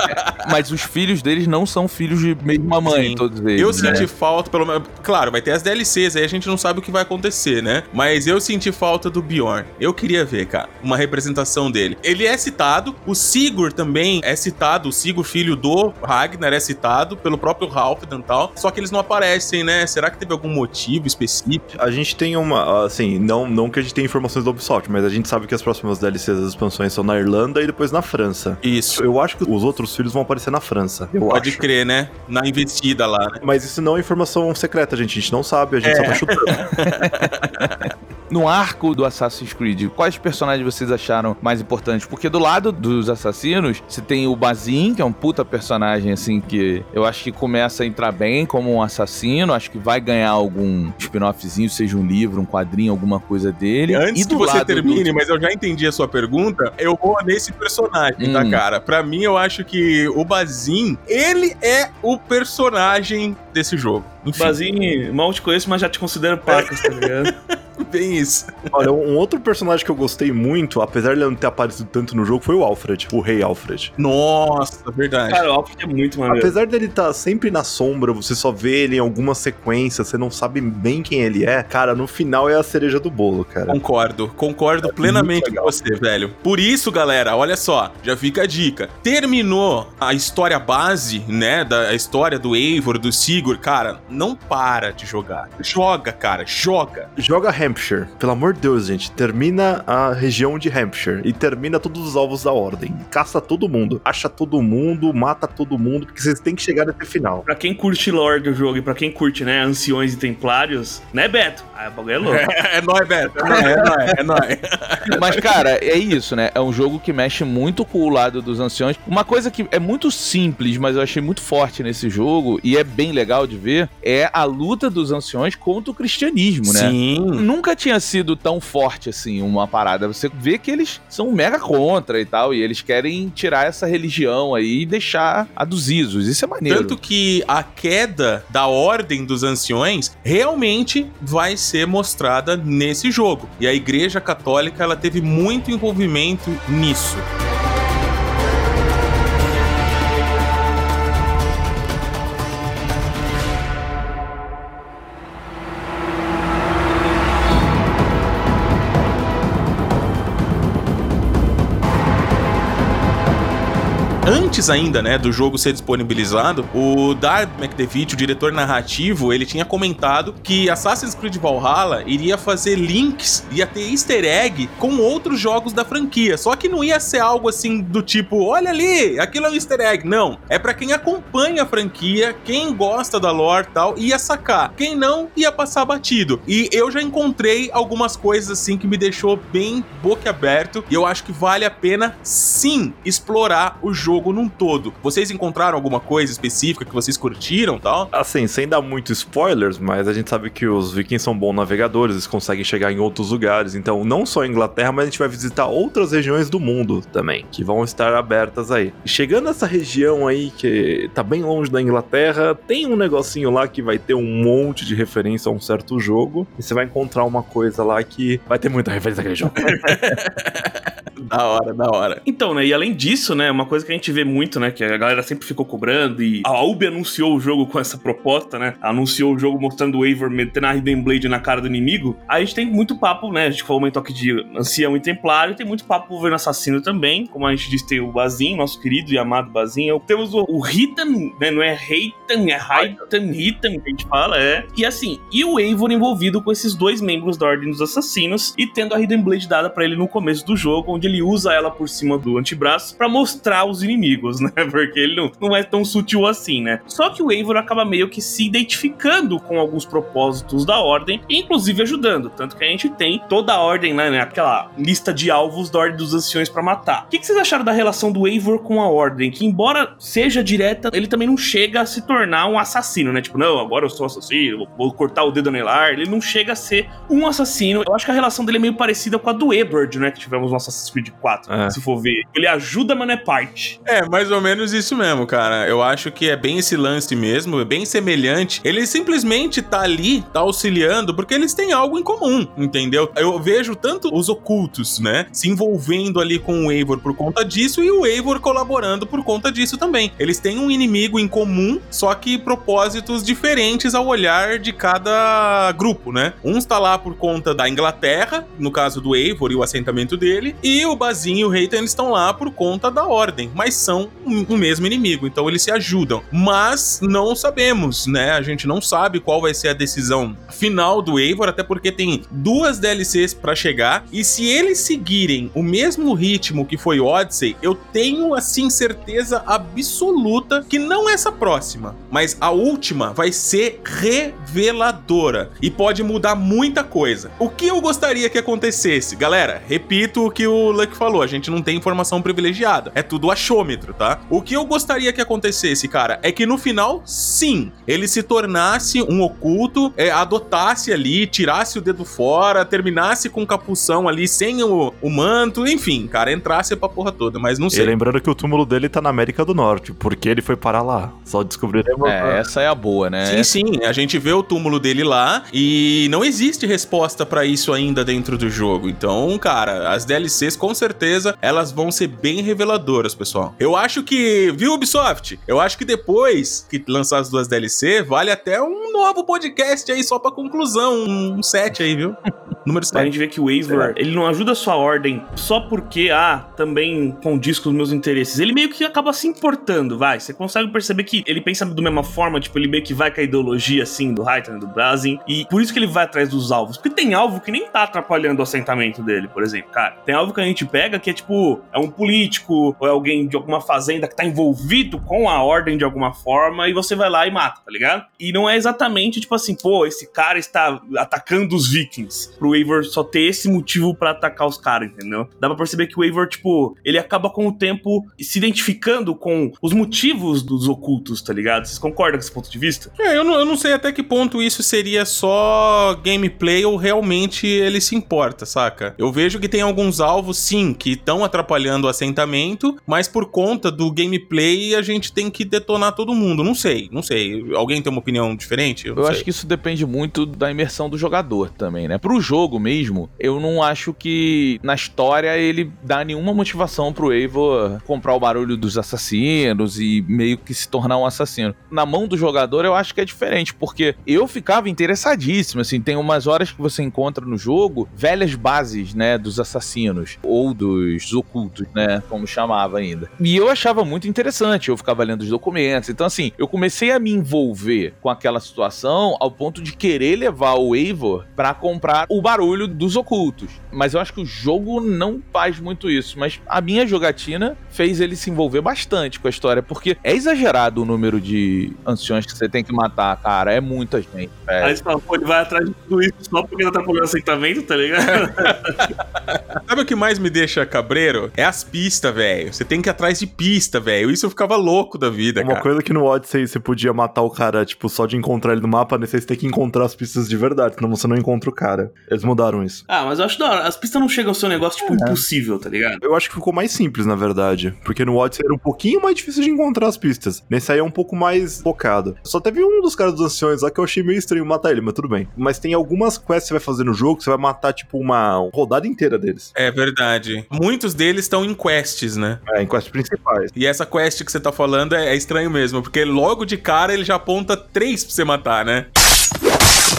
Mas os filhos deles não são filhos de mesma mãe, Sim. todos eles. Eu né? senti falta, pelo menos. Claro, vai ter as DLCs, aí a gente não sabe o que vai acontecer, né? Mas eu senti falta do Bjorn. Eu queria ver, cara, uma representação dele. Ele é citado, o Sigurd também é citado, o Sigurd, filho do Ragnar, é citado pelo próprio Halfdan e tal. Só que eles não aparecem, né? Será que teve algum motivo específico? A gente tem uma, assim, não, não que a gente tenha informações do Ubisoft, mas a gente sabe que as próximas DLCs das expansões são na Irlanda e depois na França. Isso. Eu acho que os outros filhos vão aparecer na França. Eu Pode acho. crer, né? Na investida lá, né? Mas isso não é informação secreta, gente. A gente não sabe, a gente só tá Superman No arco do Assassin's Creed, quais personagens vocês acharam mais importantes? Porque do lado dos assassinos, você tem o Bazin, que é um puta personagem, assim, que eu acho que começa a entrar bem como um assassino. Acho que vai ganhar algum spin-offzinho, seja um livro, um quadrinho, alguma coisa dele. Antes e que você lado termine, do... mas eu já entendi a sua pergunta, eu vou nesse personagem, tá, Hum. cara? Pra mim, eu acho que o Bazin, ele é o personagem desse jogo. Enfim, Bazinho, mal te conheço, mas já te considero pacas, tá ligado? bem isso. Olha, um outro personagem que eu gostei muito, apesar de ele não ter aparecido tanto no jogo, foi o Alfred, o Rei Alfred. Nossa, verdade. Cara, o Alfred é muito maneiro. Apesar dele estar sempre na sombra, você só vê ele em algumas sequências, você não sabe bem quem ele é. Cara, no final é a cereja do bolo, cara. Concordo, concordo plenamente com você, velho. Por isso, galera, olha só, já fica a dica. Terminou a história base, né, da a história do Eivor, do Sigurd, cara, não para de jogar. Joga, cara, joga. Joga Hampshire, pelo amor de Deus, gente. Termina a região de Hampshire e termina todos os alvos da ordem. Caça todo mundo, acha todo mundo, mata todo mundo, porque vocês têm que chegar até o final. Pra quem curte lore do jogo e pra quem curte, né, anciões e templários, né, Beto? Aí o bagulho é louco. É, é nóis, Beto. É nóis, é nóis, é nóis. Mas, cara, é isso, né? É um jogo que mexe muito com o lado dos anciões. Uma coisa que é muito simples, mas eu achei muito forte nesse jogo, e é bem legal de ver, é a luta dos anciões contra o cristianismo, né? Sim. Nunca tinha sido tão forte assim uma parada. Você vê que eles são mega contra e tal, e eles querem tirar essa religião aí e deixar a dos Isos. Isso é maneiro. Tanto que a queda da ordem dos anciões realmente vai ser mostrada nesse jogo. E a Igreja Católica ela teve muito envolvimento nisso. Antes ainda, né, do jogo ser disponibilizado, o Darb McDevitt, o diretor narrativo, ele tinha comentado que Assassin's Creed Valhalla iria fazer links, ia ter easter egg com outros jogos da franquia. Só que não ia ser algo assim do tipo, olha ali, aquilo é um easter egg. Não, é para quem acompanha a franquia, quem gosta da lore tal, ia sacar. Quem não, ia passar batido. E eu já encontrei algumas coisas assim que me deixou bem boquiaberto e eu acho que vale a pena sim explorar o jogo num todo. Vocês encontraram alguma coisa específica que vocês curtiram tal? Assim, sem dar muito spoilers, mas a gente sabe que os vikings são bons navegadores, eles conseguem chegar em outros lugares. Então, não só a Inglaterra, mas a gente vai visitar outras regiões do mundo também, que vão estar abertas aí. Chegando nessa região aí, que tá bem longe da Inglaterra, tem um negocinho lá que vai ter um monte de referência a um certo jogo. E você vai encontrar uma coisa lá que vai ter muita referência àquele jogo. da hora, da hora. Então, né, e além disso, né, uma coisa que a gente vê muito, né, que a galera sempre ficou cobrando e a Ubi anunciou o jogo com essa proposta, né, anunciou o jogo mostrando o Eivor metendo a Hidden Blade na cara do inimigo, a gente tem muito papo, né, a gente falou aqui de ancião e templário, tem muito papo governo assassino também, como a gente disse, tem o Bazin, nosso querido e amado Bazin, temos o, o Hitan, né, não é Heitan, é Haitan, Hitan que a gente fala, é, e assim, e o Eivor envolvido com esses dois membros da Ordem dos Assassinos e tendo a Hidden Blade dada para ele no começo do jogo, onde ele usa ela por cima do antebraço para mostrar os inimigos, né? Porque ele não, não é tão sutil assim, né? Só que o Eivor acaba meio que se identificando com alguns propósitos da Ordem, inclusive ajudando. Tanto que a gente tem toda a Ordem, né? né, Aquela lista de alvos da Ordem dos Anciões para matar. O que, que vocês acharam da relação do Eivor com a Ordem? Que, embora seja direta, ele também não chega a se tornar um assassino, né? Tipo, não, agora eu sou assassino, vou cortar o dedo no Elar. Ele não chega a ser um assassino. Eu acho que a relação dele é meio parecida com a do Edward, né? Que tivemos no Assassin's Creed 4, É. se for ver. Ele ajuda, mas não é parte. É, mais ou menos isso mesmo, cara. Eu acho que é bem esse lance mesmo, é bem semelhante. Ele simplesmente tá ali, tá auxiliando, porque eles têm algo em comum, entendeu? Eu vejo tanto os ocultos, né, se envolvendo ali com o Eivor por conta disso e o Eivor colaborando por conta disso também. Eles têm um inimigo em comum, só que propósitos diferentes ao olhar de cada grupo, né? Um está lá por conta da Inglaterra, no caso do Eivor e o assentamento dele, e o Bazin e o Reitan estão lá por conta da Ordem, mas são o mesmo inimigo, então eles se ajudam. Mas não sabemos, né? A gente não sabe qual vai ser a decisão final do Eivor, até porque tem duas DLCs pra chegar, e se eles seguirem o mesmo ritmo que foi Odyssey, eu tenho assim certeza absoluta que não essa próxima, mas a última vai ser reveladora e pode mudar muita coisa. O que eu gostaria que acontecesse? Galera, repito o que o Luck falou, a gente não tem informação privilegiada. É tudo achômetro, tá? O que eu gostaria que acontecesse, cara, é que no final, sim, ele se tornasse um oculto, é, adotasse ali, tirasse o dedo fora, terminasse com o capução ali, sem o, o manto, enfim, cara, entrasse pra porra toda, mas não E sei. lembrando que o túmulo dele tá na América do Norte, porque ele foi parar lá. Só descobriremos. É, essa é a boa, né? Sim, sim, a gente vê o túmulo dele lá e não existe resposta pra isso ainda dentro do jogo. Então, cara, as DLCs com certeza elas vão ser bem reveladoras, pessoal. Eu acho que, viu Ubisoft? Eu acho que depois que lançar as duas DLC, vale até um novo podcast aí só pra conclusão, um set aí, viu? Número A 7. gente vê que o Eivor, ele não ajuda a sua ordem só porque, ah, também condiz com os meus interesses. Ele meio que acaba se importando, vai. Você consegue perceber que ele pensa da mesma forma, tipo, ele meio que vai com a ideologia, assim, do Raiden, do Brasin. E por isso que ele vai atrás dos alvos. Porque tem alvo que nem tá atrapalhando o assentamento dele, por exemplo, cara. Tem alvo que a gente pega que é, tipo, é um político ou é alguém de alguma fazenda que tá envolvido com a ordem de alguma forma e você vai lá e mata, tá ligado? E não é exatamente, tipo assim, pô, esse cara está atacando os vikings. Pro Eivor só ter esse motivo pra atacar os caras, entendeu? Dá pra perceber que o Eivor, tipo, ele acaba com o tempo se identificando com os motivos dos ocultos, tá ligado? Vocês concordam com esse ponto de vista? É, eu não, eu não sei até que ponto isso seria só gameplay ou realmente ele se importa, saca? Eu vejo que tem alguns alvos, sim, que estão atrapalhando o assentamento, mas por conta do gameplay a gente tem que detonar todo mundo. Não sei, não sei. Alguém tem uma opinião diferente? Eu acho que isso depende muito da imersão do jogador também, né? Pro jogo mesmo, eu não acho que na história ele dá nenhuma motivação pro Eivor comprar o barulho dos assassinos e meio que se tornar um assassino. Na mão do jogador eu acho que é diferente, porque eu ficava interessadíssimo, assim, tem umas horas que você encontra no jogo velhas bases, né, dos assassinos ou dos ocultos, né, como chamava ainda. E eu achava muito interessante, eu ficava lendo os documentos. Então assim, eu comecei a me envolver com aquela situação ao ponto de querer levar o Eivor pra comprar o barulho dos ocultos. Mas eu acho que o jogo não faz muito isso, mas a minha jogatina fez ele se envolver bastante com a história, porque é exagerado o número de anciões que você tem que matar, cara, é muita gente, velho. Aí você fala, pô, ele vai atrás de tudo isso só porque não tá atrapalhando o assentamento, tá ligado? Sabe o que mais me deixa cabreiro? É as pistas, velho. Você tem que ir atrás de pista, velho. Isso eu ficava louco da vida, Uma cara. coisa que no Odyssey você podia matar o cara, tipo, só de encontrar ele no mapa, aí você tem que encontrar as pistas de verdade, senão você não encontra o cara. Eles mudaram isso. ah, mas eu acho da hora. As pistas não chegam a ser um negócio, tipo, impossível, tá ligado? Eu acho que ficou mais simples, na verdade. Porque no Odyssey era um pouquinho mais difícil de encontrar as pistas. Nesse aí é um pouco mais focado. Só teve um dos caras dos anciões lá que eu achei meio estranho matar ele, mas tudo bem. Mas tem algumas quests que você vai fazer no jogo que você vai matar, tipo, uma rodada inteira deles. É verdade. Muitos deles estão em quests, né? É, em quests principais. E essa quest que você tá falando é, é estranho mesmo, porque logo de cara ele já aponta três pra você matar, né?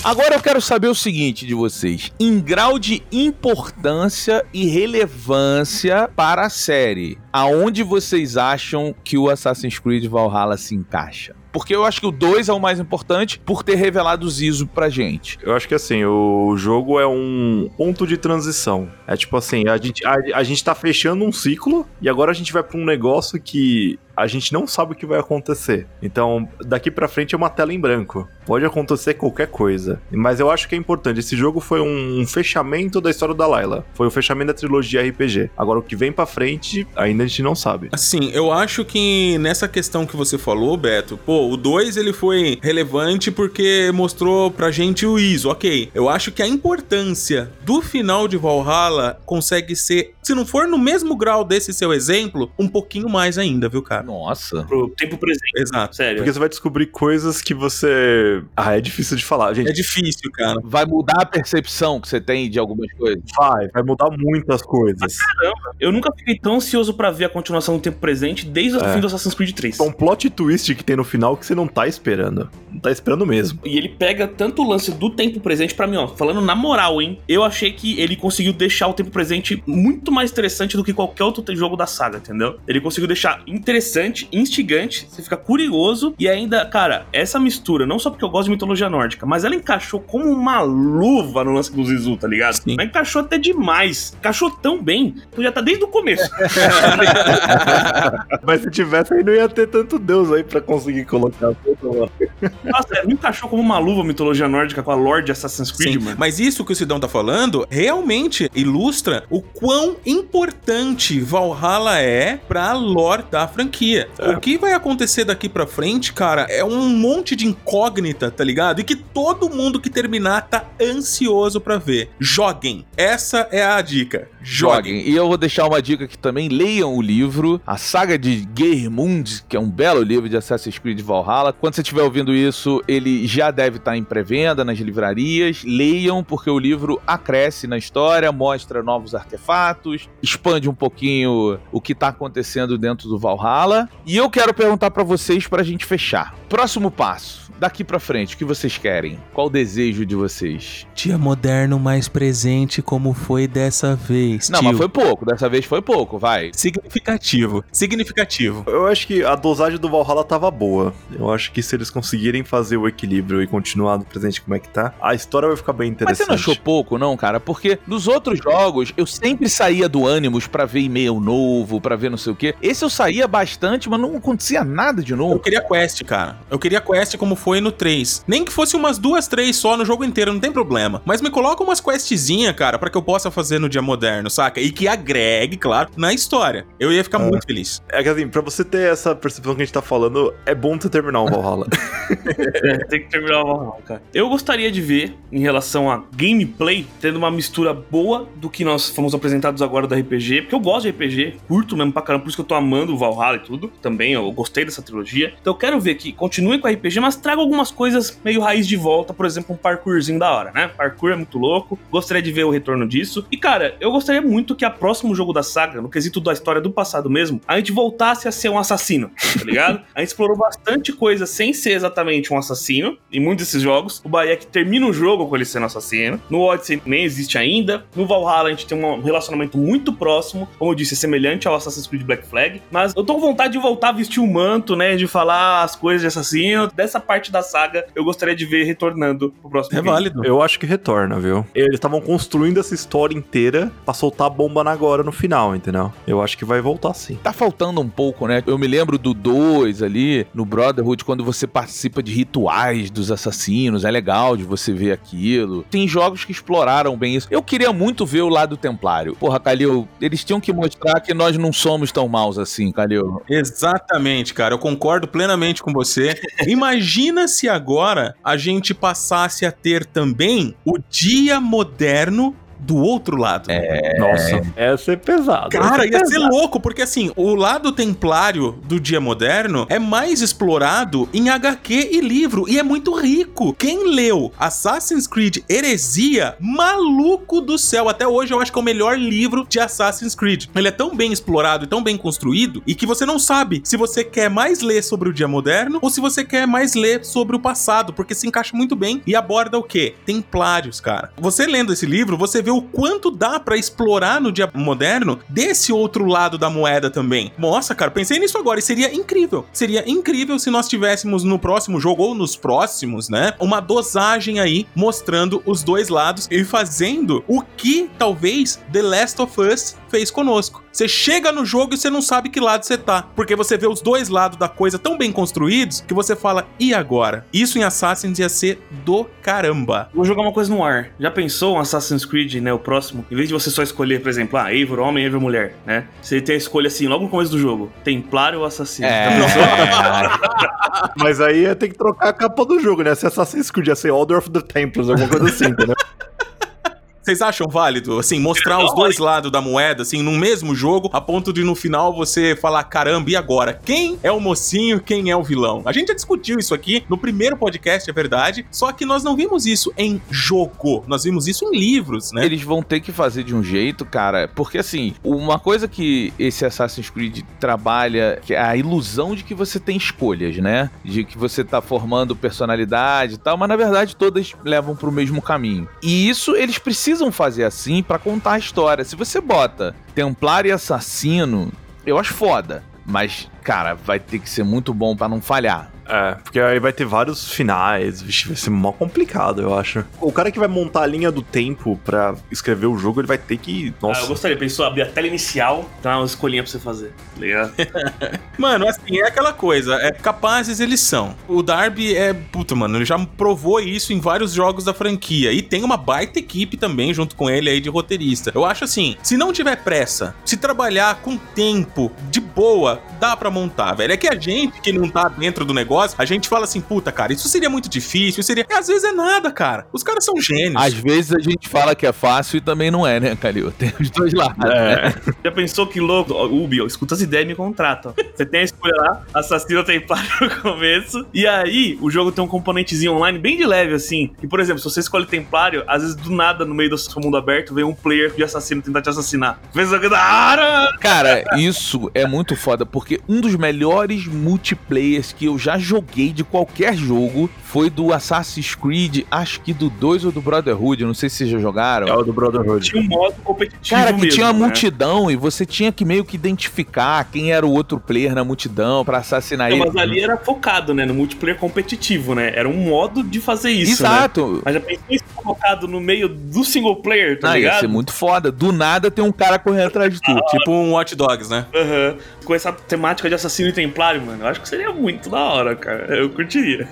Agora eu quero saber o seguinte de vocês: em grau de importância e relevância para a série, aonde vocês acham que o Assassin's Creed Valhalla se encaixa? Porque eu acho que o 2 é o mais importante por ter revelado o Zizo pra gente. Eu acho que assim, o jogo é um ponto de transição. É tipo assim, a gente, a, a gente tá fechando um ciclo e agora a gente vai pra um negócio que a gente não sabe o que vai acontecer. Então, daqui pra frente é uma tela em branco. Pode acontecer qualquer coisa. Mas eu acho que é importante. Esse jogo foi um, um fechamento da história da Layla. Foi o fechamento da trilogia RPG. Agora, o que vem pra frente, ainda a gente não sabe. Assim, eu acho que nessa questão que você falou, Beto, pô, o 2 ele foi relevante porque mostrou pra gente o ISO, ok. Eu acho que a importância do final de Valhalla consegue ser, se não for no mesmo grau desse seu exemplo, um pouquinho mais ainda, viu, cara? Nossa. Pro tempo presente. Exato. Sério. Porque você vai descobrir coisas que você. Ah, é difícil de falar, gente. É difícil, cara. Vai mudar a percepção que você tem de algumas coisas. Vai, vai mudar muitas coisas. Eu nunca fiquei tão ansioso pra ver a continuação do tempo presente desde o É. fim do Assassin's Creed 3. É um plot twist que tem no final que você não tá esperando. Não tá esperando mesmo. E ele pega tanto o lance do tempo presente pra mim, ó. Falando na moral, hein? Eu achei que ele conseguiu deixar o tempo presente muito mais interessante do que qualquer outro jogo da saga, entendeu? Ele conseguiu deixar interessante, instigante, você fica curioso e ainda, cara, essa mistura, não só porque eu gosto de mitologia nórdica, mas ela encaixou como uma luva no lance do Zizu, tá ligado? Sim. Mas encaixou até demais. Encaixou tão bem, podia estar desde o começo. Mas se tivesse aí, não ia ter tanto Deus aí pra conseguir colocar tudo lá. Nossa, não encaixou como uma luva a mitologia nórdica com a Lorde Assassin's Creed, Sim, mano. mas isso que o Sidão tá falando realmente ilustra o quão importante Valhalla é pra lore da franquia. É. O que vai acontecer daqui pra frente, cara, é um monte de incógnita, tá ligado? E que todo mundo que terminar tá ansioso pra ver. Joguem. Essa é a dica. Joguem. Joguem. E eu vou deixar uma dica aqui também: leiam o livro, a saga de Geirmund, que é um belo livro de Assassin's Creed Valhalla. Quando você estiver ouvindo isso, ele já deve estar em pré-venda nas livrarias. Leiam, porque o livro acresce na história, mostra novos artefatos, expande um pouquinho o que tá acontecendo dentro do Valhalla. E eu quero perguntar pra vocês pra gente fechar. Próximo passo. Daqui pra frente, o que vocês querem? Qual o desejo de vocês? Dia moderno mais presente como foi dessa vez. Não, tio. mas foi pouco. Dessa vez foi pouco, vai. Significativo. Significativo. Eu acho que a dosagem do Valhalla tava boa. Eu acho que se eles conseguirem fazer o equilíbrio e continuar no presente como é que tá, a história vai ficar bem Mas interessante. você não achou pouco, não, cara? Porque nos outros jogos eu sempre saía do Animus pra ver e-mail novo, pra ver não sei o quê. Esse eu saía bastante, mas não acontecia nada de Eu novo. queria quest, cara. Eu queria quest como foi no 3. Nem que fosse umas duas, três só no jogo inteiro, não tem problema. Mas me coloca umas questzinha, cara, pra que eu possa fazer no dia moderno, saca? E que agregue, claro, na história. Eu ia ficar É. muito feliz. É que assim, pra você ter essa percepção que a gente tá falando, é bom você terminar o Valhalla. É, tem que terminar o Valhalla, cara. Eu gostaria de ver, em relação a gameplay, tendo uma mistura boa do que nós fomos apresentados agora do RPG, porque eu gosto de RPG, curto mesmo pra caramba, por isso que eu tô amando o Valhalla e tudo. Também, eu gostei dessa trilogia. Então eu quero ver que continue com o RPG, mas traga algumas coisas meio raiz de volta, por exemplo, um parkourzinho da hora, né? Parkour é muito louco, gostaria de ver o retorno disso. E cara, eu gostaria muito que a próximo jogo da saga, no quesito da história do passado mesmo, a gente voltasse a ser um assassino, tá ligado? a gente explorou bastante coisa sem ser exatamente um assassino em muitos desses jogos. O Bayek termina o jogo com ele sendo assassino. No Odyssey nem existe ainda. No Valhalla a gente tem um relacionamento muito próximo, como eu disse, semelhante ao Assassin's Creed Black Flag. Mas eu tô com vontade de voltar a vestir o manto, né? De falar as coisas de assassino. Dessa parte da saga eu gostaria de ver retornando pro próximo É game. válido. Eu acho que retorna, viu? Eles estavam construindo essa história inteira pra soltar a bomba na agora no final, entendeu? Eu acho que vai voltar sim. Tá faltando um pouco, né? Eu me lembro do 2 ali, no Brotherhood, quando você participa de rituais dos assassinos. É legal de você ver aquilo. Tem jogos que exploraram bem isso. Eu queria muito ver o lado templário. Porra, Calil, eles tinham que mostrar que nós não somos tão maus assim, Calil. Exatamente, cara. Eu concordo plenamente com você. Imagina se agora a gente passasse a ter também o dia moderno do outro lado. É. Nossa, é pesada. Cara, essa é ia ser pesada. louco, porque assim, o lado templário do dia moderno é mais explorado em HQ e livro, e é muito rico. Quem leu Assassin's Creed Heresia, maluco do céu, até hoje eu acho que é o melhor livro de Assassin's Creed. Ele é tão bem explorado e tão bem construído, e que você não sabe se você quer mais ler sobre o dia moderno ou se você quer mais ler sobre o passado, porque se encaixa muito bem e aborda o quê? Templários, cara. Você lendo esse livro, você vê o quanto dá pra explorar no dia moderno desse outro lado da moeda também. Nossa, cara, pensei nisso agora e seria incrível. Seria incrível se nós tivéssemos no próximo jogo ou nos próximos, né, uma dosagem aí mostrando os dois lados e fazendo o que talvez The Last of Us fez conosco. Você chega no jogo e você não sabe que lado você tá, porque você vê os dois lados da coisa tão bem construídos que você fala, e agora? Isso em Assassin's ia ser do caramba. Vou jogar uma coisa no ar. Já pensou um Assassin's Creed, né? O próximo? Em vez de você só escolher, por exemplo, ah, Eivor homem, Eivor mulher, né? Você tem a escolha assim, logo no começo do jogo: Templário ou Assassino. É. Mas aí ia ter que trocar a capa do jogo, né? Se Assassin's Creed ia ser Order of the Templars, alguma coisa assim, entendeu? Vocês acham válido, assim, mostrar os dois lados da moeda, assim, no mesmo jogo, a ponto de no final você falar, caramba, e agora? Quem é o mocinho, quem é o vilão? A gente já discutiu isso aqui no primeiro podcast, é verdade, só que nós não vimos isso em jogo, nós vimos isso em livros, né? Eles vão ter que fazer de um jeito, cara, porque assim, uma coisa que esse Assassin's Creed trabalha que é a ilusão de que você tem escolhas, né? De que você tá formando personalidade e tal, mas na verdade todas levam pro mesmo caminho. E isso eles precisam fazer assim pra contar a história. Se você bota Templário e Assassino, eu acho foda, mas cara, vai ter que ser muito bom pra não falhar. É, porque aí vai ter vários finais, vixe, vai ser mó complicado, eu acho. O cara que vai montar a linha do tempo pra escrever o jogo, ele vai ter que. Ah, Nossa. eu gostaria, pensou abrir a tela inicial, dar uma escolhinha pra você fazer, tá ligado? Mano, assim, é aquela coisa, é capazes eles são. O Darby é, puta, mano, ele já provou isso em vários jogos da franquia e tem uma baita equipe também junto com ele aí de roteirista. Eu acho assim, se não tiver pressa, se trabalhar com tempo, de boa, dá pra montar, velho. É que a gente que não tá dentro do negócio, a gente fala assim, puta, cara, isso seria muito difícil, seria... E às vezes é nada, cara. Os caras são gênios. Às vezes a gente fala que é fácil e também não é, né, Calil? Tem os dois lados. É. Já pensou que louco? Ó, Ubi, ó, escuta as ideias e me contrata. ó. Você tem a escolha lá, assassino templário no começo, e aí o jogo tem um componentezinho online bem de leve, assim. Que, por exemplo, se você escolhe templário, às vezes do nada, no meio do seu mundo aberto, vem um player de assassino tentar te assassinar. Fez o que da hora! Cara, isso é muito foda, porque um dos melhores multiplayers que eu já joguei de qualquer jogo foi do Assassin's Creed, acho que do 2 ou do Brotherhood, não sei se vocês já jogaram. É o do Brotherhood. Tinha um modo competitivo Cara, que mesmo, tinha uma né? multidão e você tinha que meio que identificar quem era o outro player na multidão pra assassinar Não, ele. mas ali era focado, né, no multiplayer competitivo, né? Era um modo de fazer isso, né? Exato. Mas já pensou isso focado no meio do single player, tá Ah, ia ligado? ser muito foda. Do nada tem um cara correndo atrás de tu. Tipo um Watch Dogs, né? Aham. Com essa temática de assassino e templário, mano, eu acho que seria muito da hora, cara. Eu curtiria.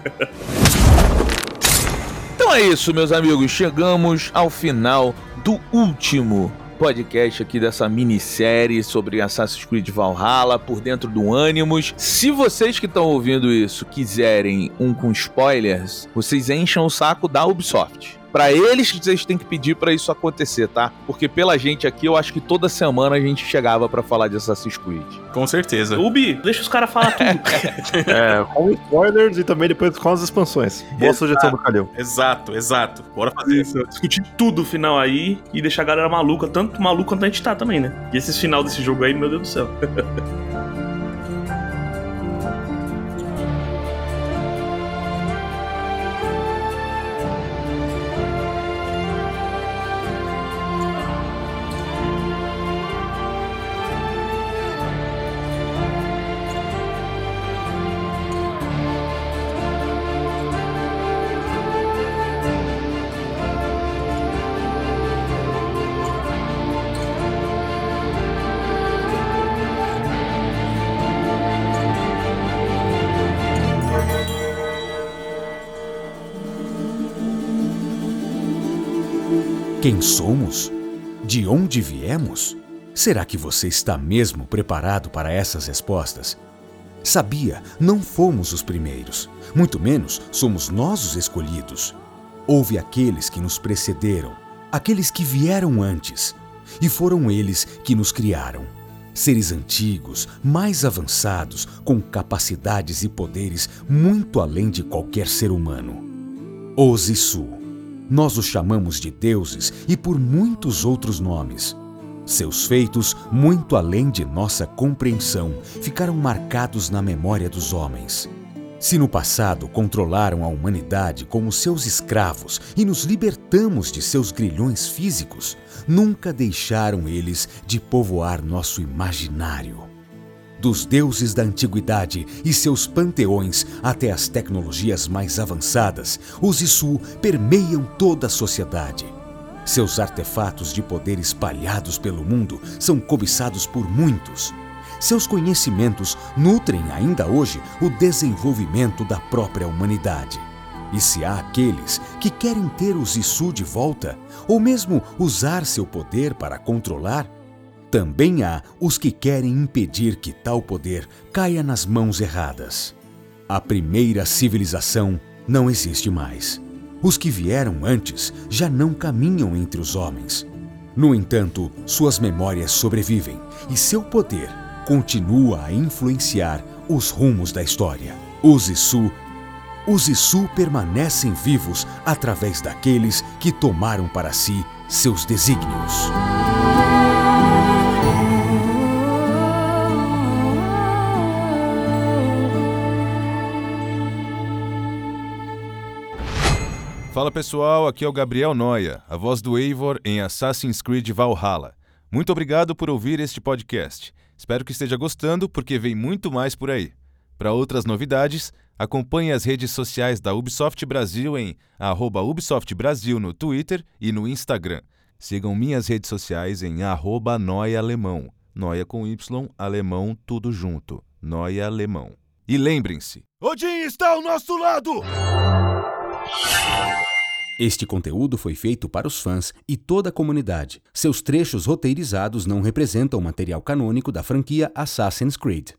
Então é isso, meus amigos. Chegamos ao final do último podcast aqui dessa minissérie sobre Assassin's Creed Valhalla por dentro do Animus. Se vocês que estão ouvindo isso quiserem um com spoilers, vocês enchem o saco da Ubisoft. Pra eles que vocês têm que pedir pra isso acontecer, tá? Porque pela gente aqui, eu acho que toda semana a gente chegava pra falar de Assassin's Creed. Com certeza. Ubi, deixa os caras falar tudo. É, com spoilers e também depois com as expansões. Boa Exato. sugestão do Calil. Exato, exato. Bora fazer isso. Discutir tudo o final aí e deixar a galera maluca, tanto maluca quanto a gente tá também, né? E esse final desse jogo aí, meu Deus do céu. Quem somos? De onde viemos? Será que você está mesmo preparado para essas respostas? Sabia, não fomos os primeiros, muito menos somos nós os escolhidos. Houve aqueles que nos precederam, aqueles que vieram antes, e foram eles que nos criaram. Seres antigos, mais avançados, com capacidades e poderes muito além de qualquer ser humano. Os Isu. Nós os chamamos de deuses e por muitos outros nomes. Seus feitos, muito além de nossa compreensão, ficaram marcados na memória dos homens. Se no passado controlaram a humanidade como seus escravos e nos libertamos de seus grilhões físicos, nunca deixaram eles de povoar nosso imaginário. Dos deuses da antiguidade e seus panteões até as tecnologias mais avançadas, os Isu permeiam toda a sociedade. Seus artefatos de poder espalhados pelo mundo são cobiçados por muitos. Seus conhecimentos nutrem ainda hoje o desenvolvimento da própria humanidade. E se há aqueles que querem ter os Isu de volta, ou mesmo usar seu poder para controlar, também há os que querem impedir que tal poder caia nas mãos erradas. A primeira civilização não existe mais. Os que vieram antes já não caminham entre os homens. No entanto, suas memórias sobrevivem e seu poder continua a influenciar os rumos da história. Os Isu os Isu permanecem vivos através daqueles que tomaram para si seus desígnios. Fala pessoal, aqui é o Gabriel Noia, a voz do Eivor em Assassin's Creed Valhalla. Muito obrigado por ouvir este podcast. Espero que esteja gostando, porque vem muito mais por aí. Para outras novidades, Acompanhe as redes sociais da Ubisoft Brasil em arroba Ubisoft Brasil no Twitter e no Instagram. Sigam minhas redes sociais em arroba Noia Alemão. Noia com Y, alemão, tudo junto. Noia Alemão. E lembrem-se, Odin está ao nosso lado! Este conteúdo foi feito para os fãs e toda a comunidade. Seus trechos roteirizados não representam material canônico da franquia Assassin's Creed.